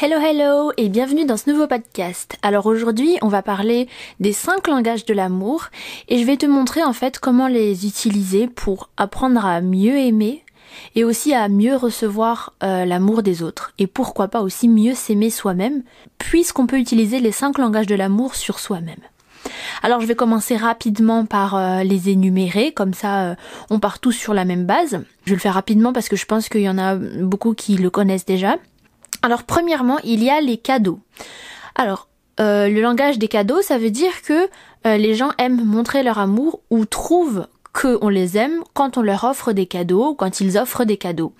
Hello hello et bienvenue dans ce nouveau podcast. Alors aujourd'hui on va parler des 5 langages de l'amour et je vais te montrer en fait comment les utiliser pour apprendre à mieux aimer et aussi à mieux recevoir euh, l'amour des autres et pourquoi pas aussi mieux s'aimer soi-même puisqu'on peut utiliser les 5 langages de l'amour sur soi-même. Alors je vais commencer rapidement par euh, les énumérer, comme ça euh, on part tous sur la même base. Je vais le faire rapidement parce que je pense qu'il y en a beaucoup qui le connaissent déjà. Alors premièrement, il y a les cadeaux. Alors, euh, le langage des cadeaux, ça veut dire que euh, les gens aiment montrer leur amour ou trouvent qu'on les aime quand on leur offre des cadeaux, quand ils offrent des cadeaux.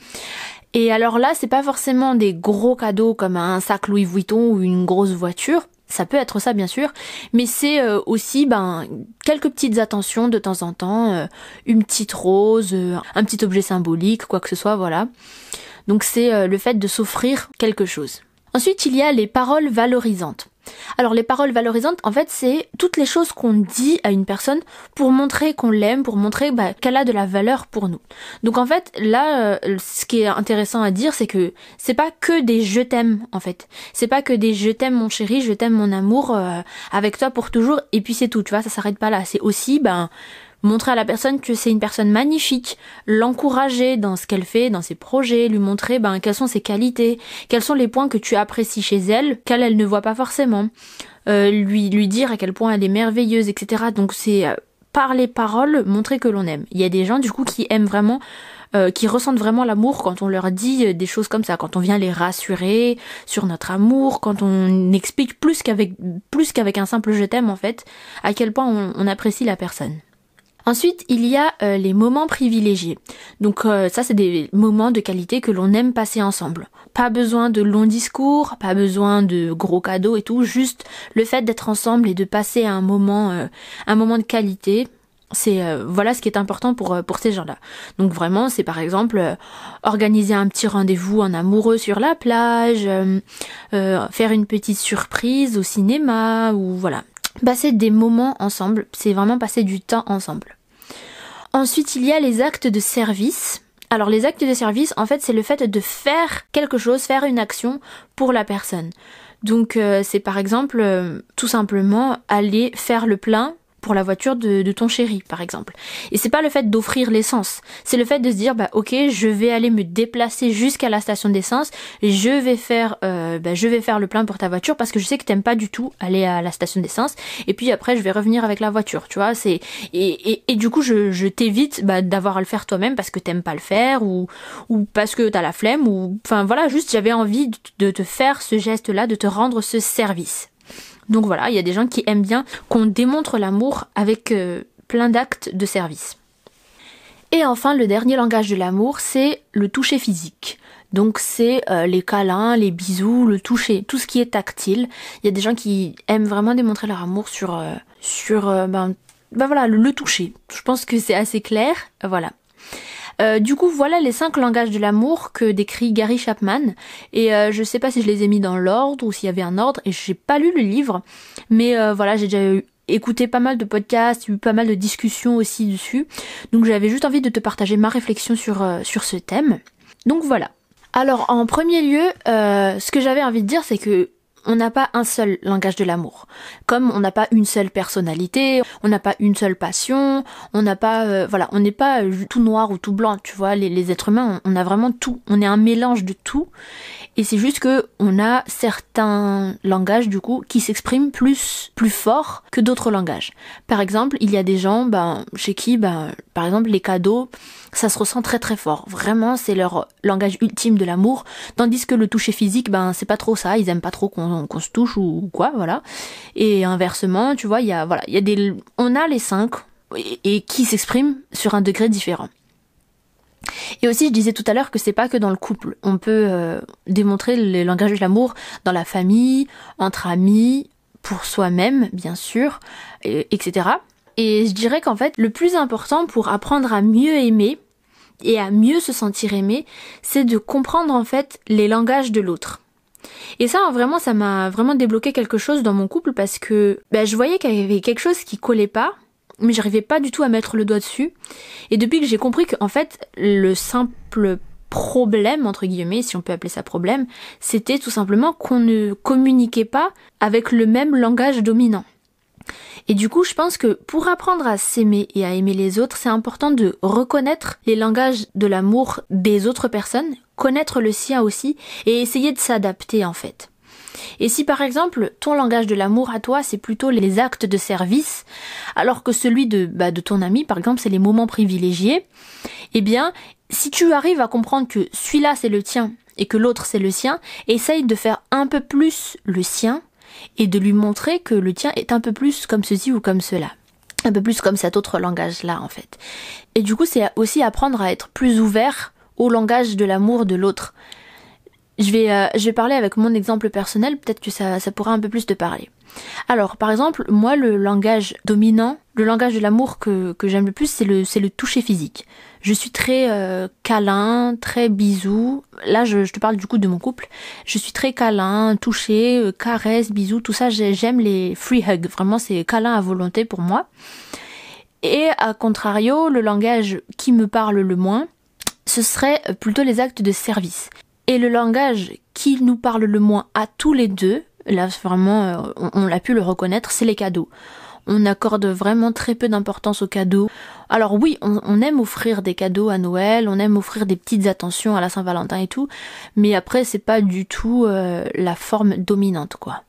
Et alors là, c'est pas forcément des gros cadeaux comme un sac Louis Vuitton ou une grosse voiture. Ça peut être ça bien sûr, mais c'est euh, aussi ben quelques petites attentions de temps en temps, une petite rose, un petit objet symbolique, quoi que ce soit, voilà. Donc c'est euh, le fait de s'offrir quelque chose. Ensuite, il y a les paroles valorisantes. Alors les paroles valorisantes, en fait, c'est toutes les choses qu'on dit à une personne pour montrer qu'on l'aime, pour montrer bah, qu'elle a de la valeur pour nous. Donc en fait, là, euh, ce qui est intéressant à dire, c'est que c'est pas que des je t'aime, en fait. C'est pas que des je t'aime mon chéri, je t'aime mon amour, euh, avec toi pour toujours, et puis c'est tout, tu vois, ça s'arrête pas là. C'est aussi, ben, montrer à la personne que c'est une personne magnifique, l'encourager dans ce qu'elle fait, dans ses projets, lui montrer ben, quelles sont ses qualités, quels sont les points que tu apprécies chez elle, qu'elle elle ne voit pas forcément, euh, lui lui dire à quel point elle est merveilleuse, etc. Donc c'est euh, par les paroles montrer que l'on aime. Il y a des gens du coup qui aiment vraiment euh, qui ressentent vraiment l'amour quand on leur dit des choses comme ça, quand on vient les rassurer sur notre amour, quand on explique plus qu'avec plus qu'avec un simple je t'aime en fait, à quel point on apprécie la personne. Ensuite, il y a euh, les moments privilégiés. Donc euh, ça, c'est des moments de qualité que l'on aime passer ensemble. Pas besoin de longs discours, pas besoin de gros cadeaux et tout, juste le fait d'être ensemble et de passer un moment, euh, un moment de qualité. C'est voilà ce qui est important pour pour ces gens-là. Donc vraiment, c'est par exemple organiser un petit rendez-vous en amoureux sur la plage, faire une petite surprise au cinéma ou voilà, passer des moments ensemble, c'est vraiment passer du temps ensemble. Ensuite, il y a les actes de service. Alors les actes de service, en fait, c'est le fait de faire quelque chose, faire une action pour la personne. Donc euh, c'est par exemple euh, tout simplement aller faire le plein pour la voiture de, de, ton chéri, par exemple. Et c'est pas le fait d'offrir l'essence, c'est le fait de se dire bah ok, je vais aller me déplacer jusqu'à la station d'essence, je vais faire, euh, bah, je vais faire le plein pour ta voiture parce que je sais que t'aimes pas du tout aller à la station d'essence. Et puis après, je vais revenir avec la voiture, tu vois. C'est et, et, et, du coup, je, je t'évite bah, d'avoir à le faire toi-même parce que t'aimes pas le faire ou ou parce que t'as la flemme ou enfin voilà, juste j'avais envie de te faire ce geste-là, de te rendre ce service. Donc voilà, il y a des gens qui aiment bien qu'on démontre l'amour avec euh, plein d'actes de service. Et enfin, le dernier langage de l'amour, c'est le toucher physique. Donc c'est euh, les câlins, les bisous, le toucher, tout ce qui est tactile. Il y a des gens qui aiment vraiment démontrer leur amour sur euh, sur ben, ben voilà le, le, toucher. Je pense que c'est assez clair. Voilà. Euh, du coup, voilà les cinq langages de l'amour que décrit Gary Chapman. Et euh, je sais pas si je les ai mis dans l'ordre ou s'il y avait un ordre. Et j'ai pas lu le livre, mais euh, voilà, j'ai déjà écouté pas mal de podcasts, eu pas mal de discussions aussi dessus. Donc j'avais juste envie de te partager ma réflexion sur sur ce thème. Donc voilà. Alors en premier lieu, ce que j'avais envie de dire, c'est que on n'a pas un seul langage de l'amour. Comme on n'a pas une seule personnalité, on n'a pas une seule passion, on n'a pas, euh, voilà, on n'est pas tout noir ou tout blanc, tu vois. Les, êtres humains, on, a vraiment tout. On est un mélange de tout. Et c'est juste que on a certains langages du coup qui s'expriment plus plus fort que d'autres langages. Par exemple, il y a des gens ben chez qui ben par exemple les cadeaux, ça se ressent très très fort. Vraiment, c'est leur langage ultime de l'amour, tandis que le toucher physique ben c'est pas trop ça, ils aiment pas trop qu'on se touche ou quoi, voilà. Et inversement, tu vois, il y a voilà, il y a des on a les cinq et, qui s'expriment sur un degré différent. Et aussi, je disais tout à l'heure que c'est pas que dans le couple. On peut euh, démontrer le langage de l'amour dans la famille, entre amis, pour soi-même, bien sûr, et, etc. Et je dirais qu'en fait, le plus important pour apprendre à mieux aimer et à mieux se sentir aimé, c'est de comprendre en fait les langages de l'autre. Et ça, vraiment, ça m'a vraiment débloqué quelque chose dans mon couple parce que ben, je voyais qu'il y avait quelque chose qui collait pas mais j'arrivais pas du tout à mettre le doigt dessus. Et depuis que j'ai compris qu'en fait, le simple problème, entre guillemets, si on peut appeler ça problème, c'était tout simplement qu'on ne communiquait pas avec le même langage dominant. Et du coup, je pense que pour apprendre à s'aimer et à aimer les autres, c'est important de reconnaître les langages de l'amour des autres personnes, connaître le sien aussi, et essayer de s'adapter en fait. Et si par exemple ton langage de l'amour à toi c'est plutôt les actes de service, alors que celui de, bah, de ton ami par exemple c'est les moments privilégiés, eh bien si tu arrives à comprendre que celui-là c'est le tien et que l'autre c'est le sien, essaye de faire un peu plus le sien et de lui montrer que le tien est un peu plus comme ceci ou comme cela. Un peu plus comme cet autre langage-là en fait. Et du coup c'est aussi apprendre à être plus ouvert au langage de l'amour de l'autre. Je vais, euh, je vais parler avec mon exemple personnel, peut-être que ça, ça pourra un peu plus te parler. Alors, par exemple, moi, le langage dominant, le langage de l'amour que, que j'aime le plus, c'est le, c'est le toucher physique. Je suis très euh, câlin, très bisou. Là, je, je, te parle du coup de mon couple. Je suis très câlin, toucher, euh, caresse, bisou, tout ça. J'aime les free hugs. Vraiment, c'est câlin à volonté pour moi. Et à contrario, le langage qui me parle le moins, ce serait plutôt les actes de service. Et le langage qui nous parle le moins à tous les deux, là vraiment euh, on, l'a pu le reconnaître, c'est les cadeaux. On accorde vraiment très peu d'importance aux cadeaux. Alors oui, on, on, aime offrir des cadeaux à Noël, on aime offrir des petites attentions à la Saint-Valentin et tout, mais après c'est pas du tout euh, la forme dominante quoi.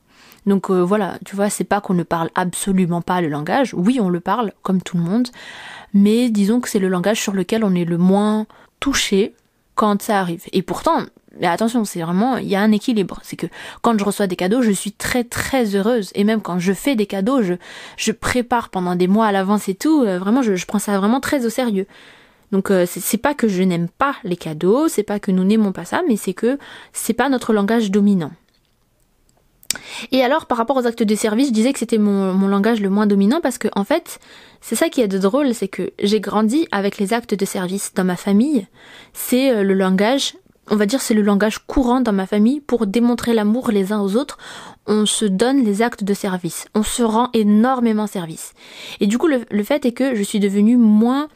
Donc euh, voilà, tu vois, c'est pas qu'on ne parle absolument pas le langage. Oui, on le parle comme tout le monde, mais disons que c'est le langage sur lequel on est le moins touché quand ça arrive. Et pourtant, mais attention, c'est vraiment, il y a un équilibre. C'est que quand je reçois des cadeaux, je suis très très heureuse. Et même quand je fais des cadeaux, je, je prépare pendant des mois à l'avance et tout. Euh, vraiment, je, prends ça vraiment très au sérieux. Donc euh, c'est pas que je n'aime pas les cadeaux, c'est pas que nous n'aimons pas ça, mais c'est que c'est pas notre langage dominant. Et alors, par rapport aux actes de service, je disais que c'était mon, mon, langage le moins dominant parce que, en fait, c'est ça qui est de drôle, c'est que j'ai grandi avec les actes de service dans ma famille. C'est euh, le langage on va dire c'est le langage courant dans ma famille pour démontrer l'amour les uns aux autres. On se donne les actes de service. On se rend énormément service. Et du coup, le, le fait est que je suis devenue moins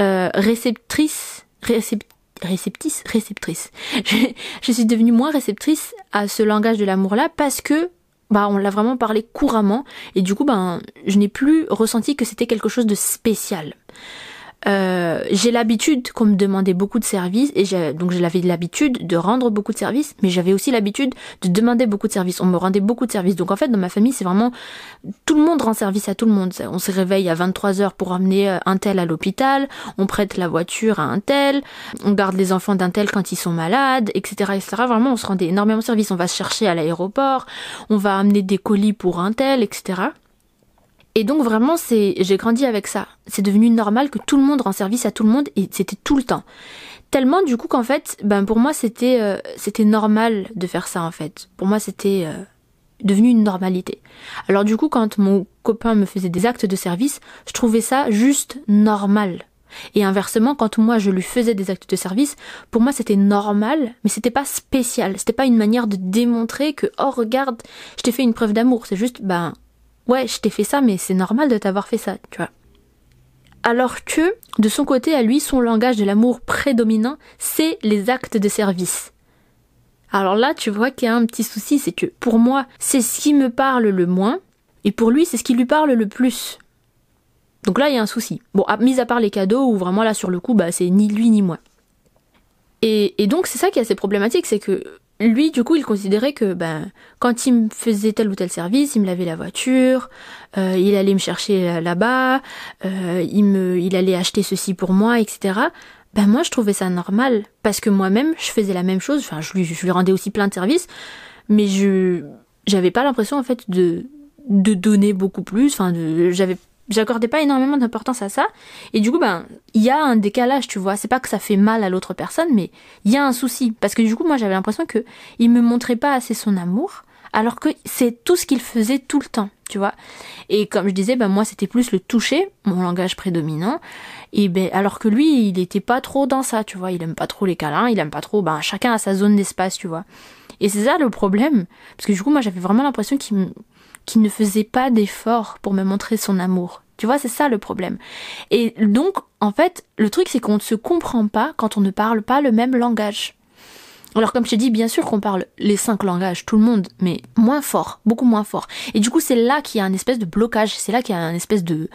euh, réceptrice, récept, réceptrice, réceptrice. Je, suis devenue moins réceptrice à ce langage de l'amour-là parce que bah on l'a vraiment parlé couramment et du coup ben je n'ai plus ressenti que c'était quelque chose de spécial. Euh, j'ai l'habitude qu'on me demandait beaucoup de services et donc j'avais l'habitude de rendre beaucoup de services, mais j'avais aussi l'habitude de demander beaucoup de services. On me rendait beaucoup de services. Donc en fait, dans ma famille, c'est vraiment tout le monde rend service à tout le monde. On se réveille à 23 heures pour amener euh, un tel à l'hôpital, on prête la voiture à un tel, on garde les enfants d'un tel quand ils sont malades, etc., etc. Vraiment, on se rendait énormément de services. On va se chercher à l'aéroport, on va amener des colis pour un tel, etc. Et donc vraiment, c'est, j'ai grandi avec ça. C'est devenu normal que tout le monde rend service à tout le monde et c'était tout le temps. Tellement du coup qu'en fait, ben pour moi c'était euh, c'était normal de faire ça en fait. Pour moi c'était euh, devenu une normalité. Alors du coup quand mon copain me faisait des actes de service, je trouvais ça juste normal. Et inversement, quand moi je lui faisais des actes de service, pour moi c'était normal, mais c'était pas spécial. C'était pas une manière de démontrer que oh regarde, je t'ai fait une preuve d'amour. C'est juste ben ouais, je t'ai fait ça, mais c'est normal de t'avoir fait ça, tu vois. Alors que, de son côté, à lui, son langage de l'amour prédominant, c'est les actes de service. Alors là, tu vois qu'il y a un petit souci, c'est que pour moi, c'est ce qui me parle le moins, et pour lui, c'est ce qui lui parle le plus. Donc là, il y a un souci. Bon, mis à part les cadeaux, où vraiment là, sur le coup, bah, c'est ni lui ni moi. Et, et donc, c'est ça qui est assez problématique, c'est que lui, du coup, il considérait que ben, quand il me faisait tel ou tel service, il me lavait la voiture, euh, il allait me chercher là-bas, euh, il, me, il allait acheter ceci pour moi, etc. Ben moi, je trouvais ça normal parce que moi-même, je faisais la même chose. Enfin, je lui, je lui rendais aussi plein de services, mais je j'avais pas l'impression en fait de de donner beaucoup plus. Enfin, j'avais j'accordais pas énormément d'importance à ça. Et du coup, ben, il y a un décalage, tu vois. C'est pas que ça fait mal à l'autre personne, mais il y a un souci. Parce que du coup, moi, j'avais l'impression que il me montrait pas assez son amour, alors que c'est tout ce qu'il faisait tout le temps, tu vois. Et comme je disais, ben, moi, c'était plus le toucher, mon langage prédominant. Et ben, alors que lui, il était pas trop dans ça, tu vois. Il aime pas trop les câlins, il aime pas trop, ben, chacun a sa zone d'espace, tu vois. Et c'est ça le problème. Parce que du coup, moi, j'avais vraiment l'impression qu'il qui ne faisait pas d'efforts pour me montrer son amour. Tu vois, c'est ça le problème. Et donc, en fait, le truc, c'est qu'on ne se comprend pas quand on ne parle pas le même langage. Alors comme je t'ai dit, bien sûr qu'on parle les cinq langages, tout le monde, mais moins fort, beaucoup moins fort. Et du coup, c'est là qu'il y a un espèce de blocage, c'est là qu'il y a un espèce de,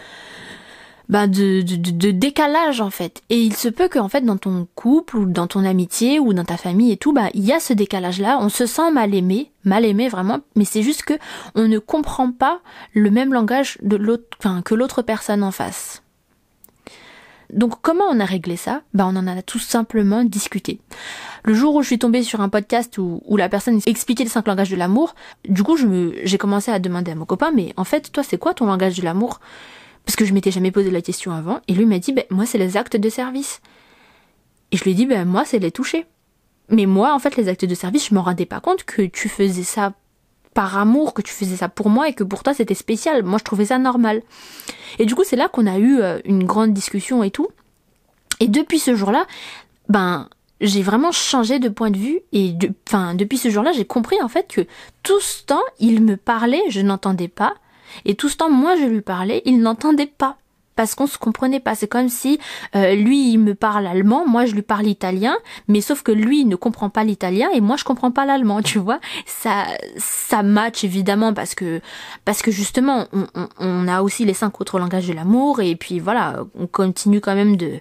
bah de, de, décalage en fait. Et il se peut qu'en fait dans ton couple ou dans ton amitié ou dans ta famille et tout, bah il y a ce décalage là. On se sent mal aimé, mal aimé vraiment, mais c'est juste que on ne comprend pas le même langage de l'autre, enfin, que l'autre personne en face. Donc comment on a réglé ça? Bah on en a tout simplement discuté. Le jour où je suis tombée sur un podcast où, où la personne expliquait les cinq langages de l'amour, du coup je me, j'ai commencé à demander à mon copain, mais en fait toi c'est quoi ton langage de l'amour? Parce que je m'étais jamais posé la question avant, et lui m'a dit, ben, moi c'est les actes de service. Et je lui ai dit, ben, moi c'est les toucher. Mais moi, en fait, les actes de service, je me rendais pas compte que tu faisais ça par amour, que tu faisais ça pour moi et que pour toi c'était spécial. Moi, je trouvais ça normal. Et du coup, c'est là qu'on a eu euh, une grande discussion et tout. Et depuis ce jour-là, ben, j'ai vraiment changé de point de vue et enfin, depuis ce jour-là, j'ai compris en fait que tout ce temps, il me parlait, je n'entendais pas, et tout ce temps, moi, je lui parlais, il n'entendait pas. Parce qu'on se comprenait pas. C'est comme si euh, lui il me parle allemand, moi je lui parle italien, mais sauf que lui il ne comprend pas l'italien et moi je comprends pas l'allemand, tu vois. Ça ça match évidemment parce que parce que justement on, on, a aussi les cinq autres langages de l'amour et puis voilà on continue quand même de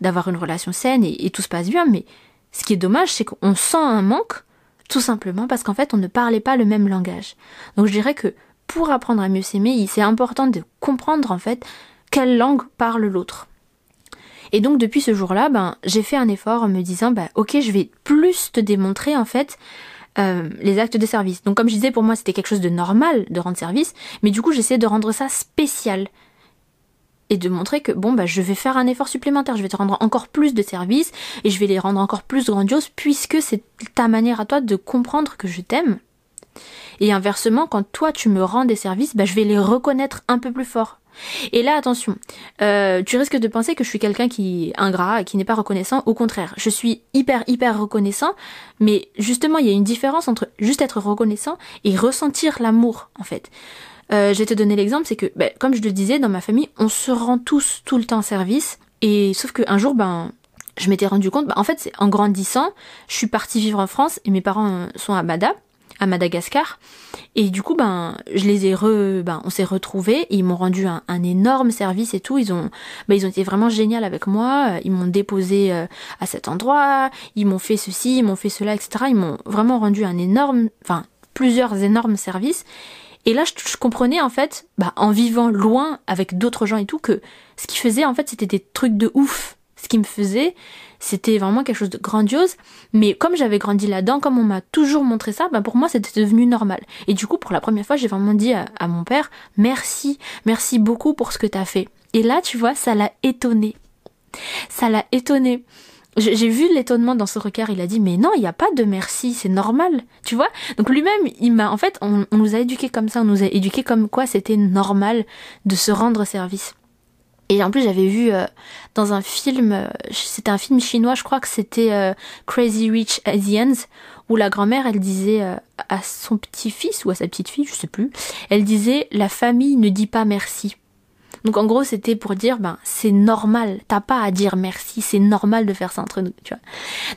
d'avoir une relation saine et, et tout se passe bien. Mais ce qui est dommage c'est qu'on sent un manque tout simplement parce qu'en fait on ne parlait pas le même langage. Donc je dirais que pour apprendre à mieux s'aimer, c'est important de comprendre en fait quelle langue parle l'autre. Et donc depuis ce jour-là, ben j'ai fait un effort en me disant ben ok je vais plus te démontrer en fait euh, les actes de service. Donc comme je disais pour moi c'était quelque chose de normal de rendre service, mais du coup j'essaie de rendre ça spécial et de montrer que bon bah je vais faire un effort supplémentaire, je vais te rendre encore plus de services et je vais les rendre encore plus grandioses puisque c'est ta manière à toi de comprendre que je t'aime et inversement, quand toi tu me rends des services, bah, je vais les reconnaître un peu plus fort. Et là, attention, euh, tu risques de penser que je suis quelqu'un qui est ingrat, qui n'est pas reconnaissant. Au contraire, je suis hyper, hyper reconnaissant. Mais justement, il y a une différence entre juste être reconnaissant et ressentir l'amour, en fait. Euh, je vais te donner l'exemple, c'est que, bah, comme je le disais, dans ma famille, on se rend tous tout le temps service. Et sauf qu'un jour, ben, je m'étais rendu compte, bah, en fait, c'est en grandissant, je suis partie vivre en France et mes parents sont à Bada à Madagascar. Et du coup, ben, je les ai re, ben, on s'est retrouvés et ils m'ont rendu un, énorme service et tout. Ils ont, ben, ils ont été vraiment géniaux avec moi. Ils m'ont déposé euh, à cet endroit. Ils m'ont fait ceci, ils m'ont fait cela, etc. Ils m'ont vraiment rendu un énorme, enfin, plusieurs énormes services. Et là, je, comprenais en fait, ben, en vivant loin avec d'autres gens et tout, que ce qu'ils faisaient en fait, c'était des trucs de ouf. Ce qu'ils me faisaient, c'était vraiment quelque chose de grandiose. Mais comme j'avais grandi là-dedans, comme on m'a toujours montré ça, bah pour moi c'était devenu normal. Et du coup, pour la première fois, j'ai vraiment dit à, mon père, merci, merci beaucoup pour ce que t'as fait. Et là, tu vois, ça l'a étonné. Ça l'a étonné. J'ai vu l'étonnement dans ce regard. Il a dit mais non, il n'y a pas de merci, c'est normal, tu vois? Donc lui-même, il m'a en fait, on, on nous a éduqués comme ça, on nous a éduqués comme quoi c'était normal de se rendre service. Et en plus, j'avais vu euh, dans un film, euh, c'était un film chinois, je crois que c'était euh, Crazy Rich Asians, où la grand-mère, elle disait à son petit-fils ou à sa petite-fille, je sais plus, elle disait la famille ne dit pas merci. Donc en gros, c'était pour dire ben c'est normal, t'as pas à dire merci, c'est normal de faire ça entre nous, tu vois.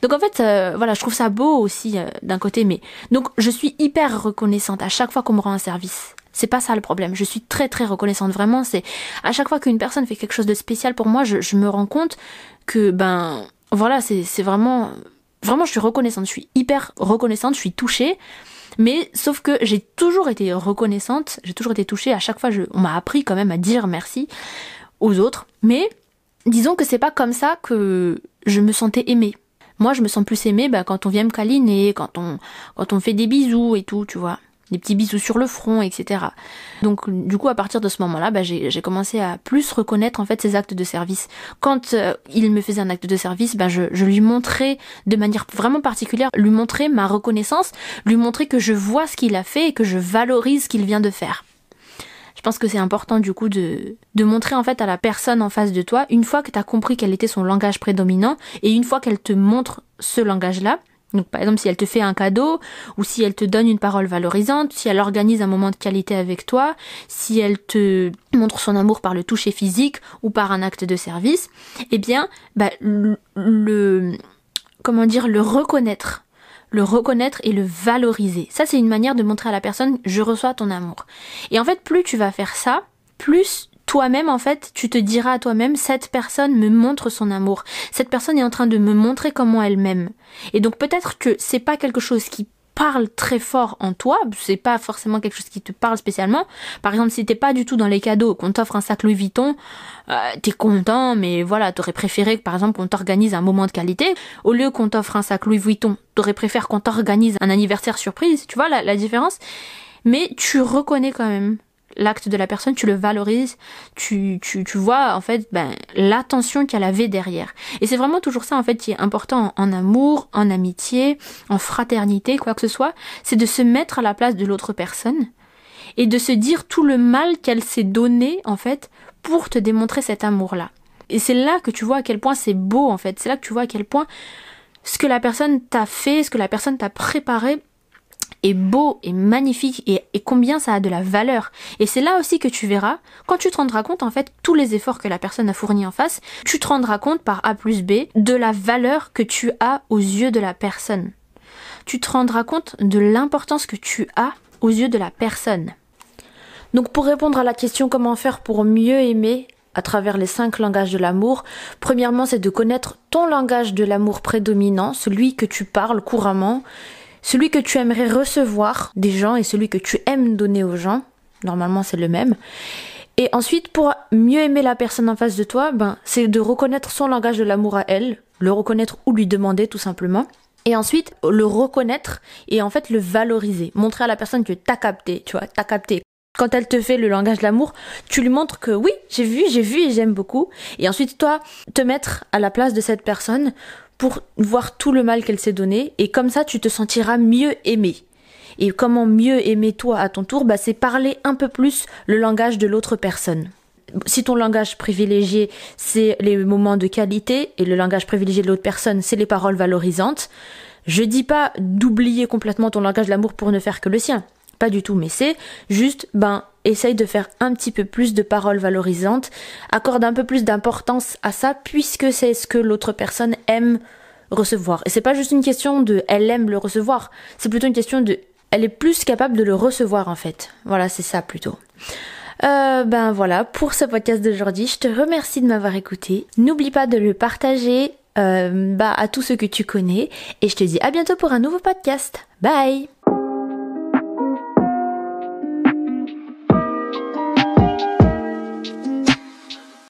Donc en fait, voilà, je trouve ça beau aussi d'un côté, mais donc je suis hyper reconnaissante à chaque fois qu'on me rend un service. C'est pas ça le problème. Je suis très très reconnaissante. Vraiment, c'est à chaque fois qu'une personne fait quelque chose de spécial pour moi, je, me rends compte que ben voilà, c'est vraiment vraiment je suis reconnaissante. Je suis hyper reconnaissante. Je suis touchée. Mais sauf que j'ai toujours été reconnaissante. J'ai toujours été touchée. À chaque fois, je, on m'a appris quand même à dire merci aux autres. Mais disons que c'est pas comme ça que je me sentais aimée. Moi, je me sens plus aimée ben, quand on vient me câliner, quand on, quand on fait des bisous et tout, tu vois des petits bisous sur le front, etc. Donc du coup à partir de ce moment-là, bah, j'ai commencé à plus reconnaître en fait ses actes de service. Quand euh, il me faisait un acte de service, bah, je, je lui montrais de manière vraiment particulière, lui montrer ma reconnaissance, lui montrer que je vois ce qu'il a fait et que je valorise ce qu'il vient de faire. Je pense que c'est important du coup de, de montrer en fait à la personne en face de toi, une fois que tu as compris quel était son langage prédominant, et une fois qu'elle te montre ce langage-là, Donc par exemple si elle te fait un cadeau ou si elle te donne une parole valorisante, si elle organise un moment de qualité avec toi, si elle te montre son amour par le toucher physique ou par un acte de service, eh bien bah, le comment dire le reconnaître le reconnaître et le valoriser. Ça, c'est une manière de montrer à la personne, je reçois ton amour. Et en fait, plus tu vas faire ça, plus toi-même, en fait, tu te diras à toi-même, cette personne me montre son amour. Cette personne est en train de me montrer comment elle m'aime. Et donc peut-être que c'est pas quelque chose qui parle très fort en toi, c'est pas forcément quelque chose qui te parle spécialement. Par exemple, si t'es pas du tout dans les cadeaux, qu'on t'offre un sac Louis Vuitton, euh, t'es content, mais voilà, t'aurais préféré que par exemple qu'on t'organise un moment de qualité. Au lieu qu'on t'offre un sac Louis Vuitton, t'aurais préféré qu'on t'organise un anniversaire surprise, tu vois la, la différence? Mais tu reconnais quand même l'acte de la personne, tu le valorises, tu, tu, tu vois en fait ben, l'attention qu'elle avait derrière. Et c'est vraiment toujours ça en fait qui est important en, amour, en amitié, en fraternité, quoi que ce soit, c'est de se mettre à la place de l'autre personne et de se dire tout le mal qu'elle s'est donné en fait pour te démontrer cet amour-là. Et c'est là que tu vois à quel point c'est beau en fait, c'est là que tu vois à quel point ce que la personne t'a fait, ce que la personne t'a préparé, est beau et magnifique et, combien ça a de la valeur. Et c'est là aussi que tu verras, quand tu te rendras compte en fait tous les efforts que la personne a fournis en face, tu te rendras compte par A plus B de la valeur que tu as aux yeux de la personne. Tu te rendras compte de l'importance que tu as aux yeux de la personne. Donc pour répondre à la question comment faire pour mieux aimer à travers les cinq langages de l'amour, premièrement c'est de connaître ton langage de l'amour prédominant, celui que tu parles couramment, celui que tu aimerais recevoir des gens et celui que tu aimes donner aux gens. Normalement, c'est le même. Et ensuite, pour mieux aimer la personne en face de toi, ben, c'est de reconnaître son langage de l'amour à elle, le reconnaître ou lui demander tout simplement. Et ensuite, le reconnaître et en fait le valoriser. Montrer à la personne que t'as capté, tu vois, t'as capté. Quand elle te fait le langage de l'amour, tu lui montres que oui, j'ai vu, j'ai vu et j'aime beaucoup. Et ensuite, toi, te mettre à la place de cette personne pour voir tout le mal qu'elle s'est donné et comme ça tu te sentiras mieux aimé. Et comment mieux aimer toi à ton tour bah, C'est parler un peu plus le langage de l'autre personne. Si ton langage privilégié, c'est les moments de qualité et le langage privilégié de l'autre personne, c'est les paroles valorisantes, je dis pas d'oublier complètement ton langage de l'amour pour ne faire que le sien. Pas du tout, mais c'est juste, ben, essaye de faire un petit peu plus de paroles valorisantes, accorde un peu plus d'importance à ça, puisque c'est ce que l'autre personne aime recevoir. Et c'est pas juste une question de elle aime le recevoir, c'est plutôt une question de elle est plus capable de le recevoir en fait. Voilà, c'est ça plutôt. Euh, ben voilà, pour ce podcast d'aujourd'hui, je te remercie de m'avoir écouté. N'oublie pas de le partager euh, bah, à tous ceux que tu connais. Et je te dis à bientôt pour un nouveau podcast. Bye